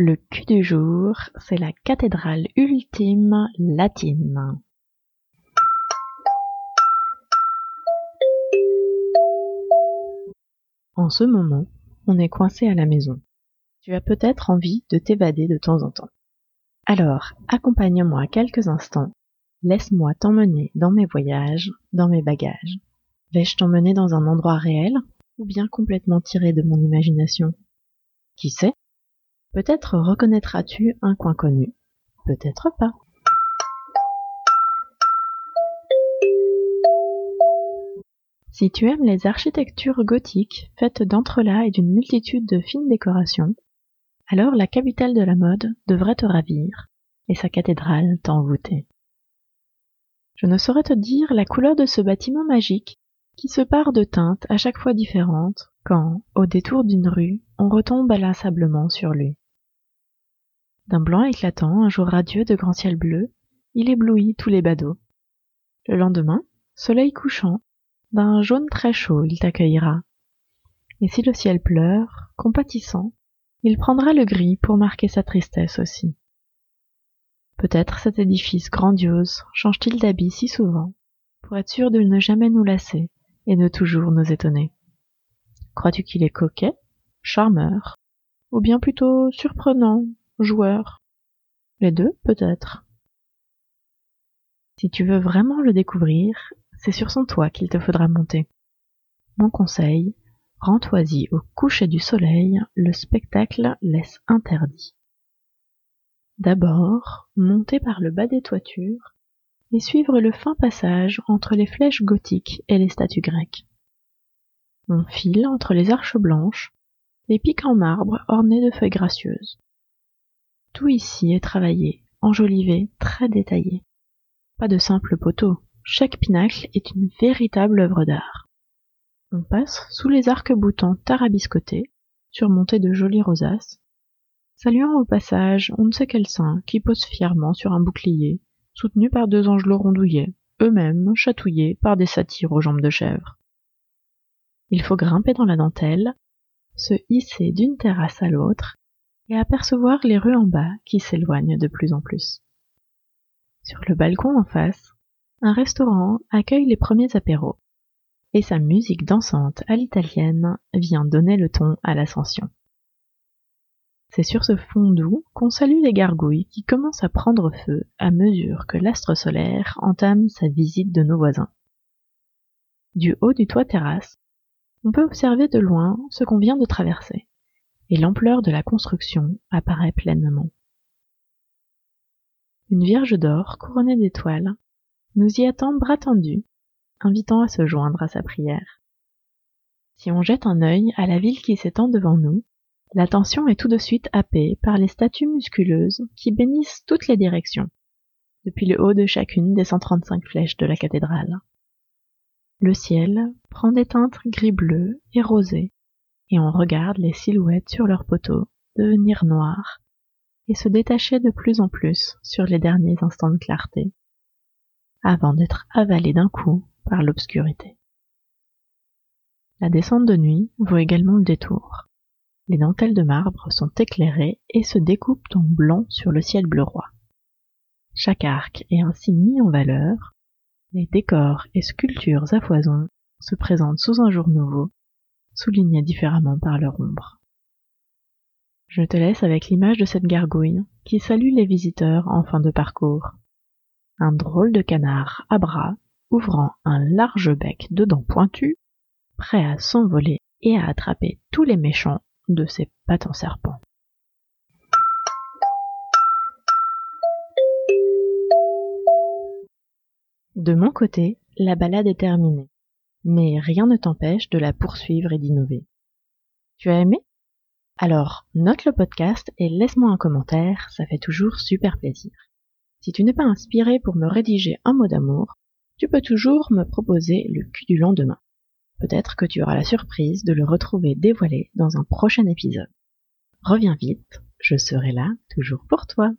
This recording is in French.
Le cul du jour, c'est la cathédrale ultime latine. En ce moment, on est coincé à la maison. Tu as peut-être envie de t'évader de temps en temps. Alors, accompagne-moi quelques instants, laisse-moi t'emmener dans mes voyages, dans mes bagages. Vais-je t'emmener dans un endroit réel ou bien complètement tiré de mon imagination? Qui sait? Peut-être reconnaîtras-tu un coin connu, peut-être pas. Si tu aimes les architectures gothiques faites d'entrelacs et d'une multitude de fines décorations, alors la capitale de la mode devrait te ravir et sa cathédrale t'envoûter. Je ne saurais te dire la couleur de ce bâtiment magique qui se pare de teintes à chaque fois différentes quand, au détour d'une rue, on retombe inlassablement sur lui. D'un blanc éclatant, un jour radieux de grand ciel bleu, il éblouit tous les badauds. Le lendemain, soleil couchant, d'un jaune très chaud il t'accueillera. Et si le ciel pleure, compatissant, il prendra le gris pour marquer sa tristesse aussi. Peut-être cet édifice grandiose change-t-il d'habit si souvent, pour être sûr de ne jamais nous lasser et de toujours nous étonner. Crois-tu qu'il est coquet, charmeur, ou bien plutôt surprenant, joueur Les deux, peut-être. Si tu veux vraiment le découvrir, c'est sur son toit qu'il te faudra monter. Mon conseil, rends-toi-y au coucher du soleil, le spectacle laisse interdit. D'abord, monter par le bas des toitures et suivre le fin passage entre les flèches gothiques et les statues grecques. On file entre les arches blanches, les pics en marbre ornés de feuilles gracieuses. Tout ici est travaillé, enjolivé, très détaillé. Pas de simples poteaux, chaque pinacle est une véritable œuvre d'art. On passe sous les arcs-boutants tarabiscotés, surmontés de jolies rosaces, saluant au passage on ne sait quel saint qui pose fièrement sur un bouclier, soutenu par deux angelots rondouillés, eux-mêmes chatouillés par des satyres aux jambes de chèvre. Il faut grimper dans la dentelle, se hisser d'une terrasse à l'autre, et apercevoir les rues en bas qui s'éloignent de plus en plus. Sur le balcon en face, un restaurant accueille les premiers apéros, et sa musique dansante à l'italienne vient donner le ton à l'ascension. C'est sur ce fond doux qu'on salue les gargouilles qui commencent à prendre feu à mesure que l'astre solaire entame sa visite de nos voisins. Du haut du toit terrasse, on peut observer de loin ce qu'on vient de traverser, et l'ampleur de la construction apparaît pleinement. Une vierge d'or couronnée d'étoiles nous y attend bras tendus, invitant à se joindre à sa prière. Si on jette un œil à la ville qui s'étend devant nous, l'attention est tout de suite happée par les statues musculeuses qui bénissent toutes les directions, depuis le haut de chacune des 135 flèches de la cathédrale. Le ciel prend des teintes gris-bleu et rosé, et on regarde les silhouettes sur leurs poteaux devenir noires et se détacher de plus en plus sur les derniers instants de clarté avant d'être avalé d'un coup par l'obscurité. La descente de nuit vaut également le détour. Les dentelles de marbre sont éclairées et se découpent en blanc sur le ciel bleu roi. Chaque arc est ainsi mis en valeur, les décors et sculptures à foison se présentent sous un jour nouveau, soulignés différemment par leur ombre. Je te laisse avec l'image de cette gargouille qui salue les visiteurs en fin de parcours un drôle de canard à bras, ouvrant un large bec de dents pointues, prêt à s'envoler et à attraper tous les méchants de ses pattes en serpent. De mon côté, la balade est terminée, mais rien ne t'empêche de la poursuivre et d'innover. Tu as aimé? Alors, note le podcast et laisse-moi un commentaire, ça fait toujours super plaisir. Si tu n'es pas inspiré pour me rédiger un mot d'amour, tu peux toujours me proposer le cul du lendemain. Peut-être que tu auras la surprise de le retrouver dévoilé dans un prochain épisode. Reviens vite, je serai là toujours pour toi.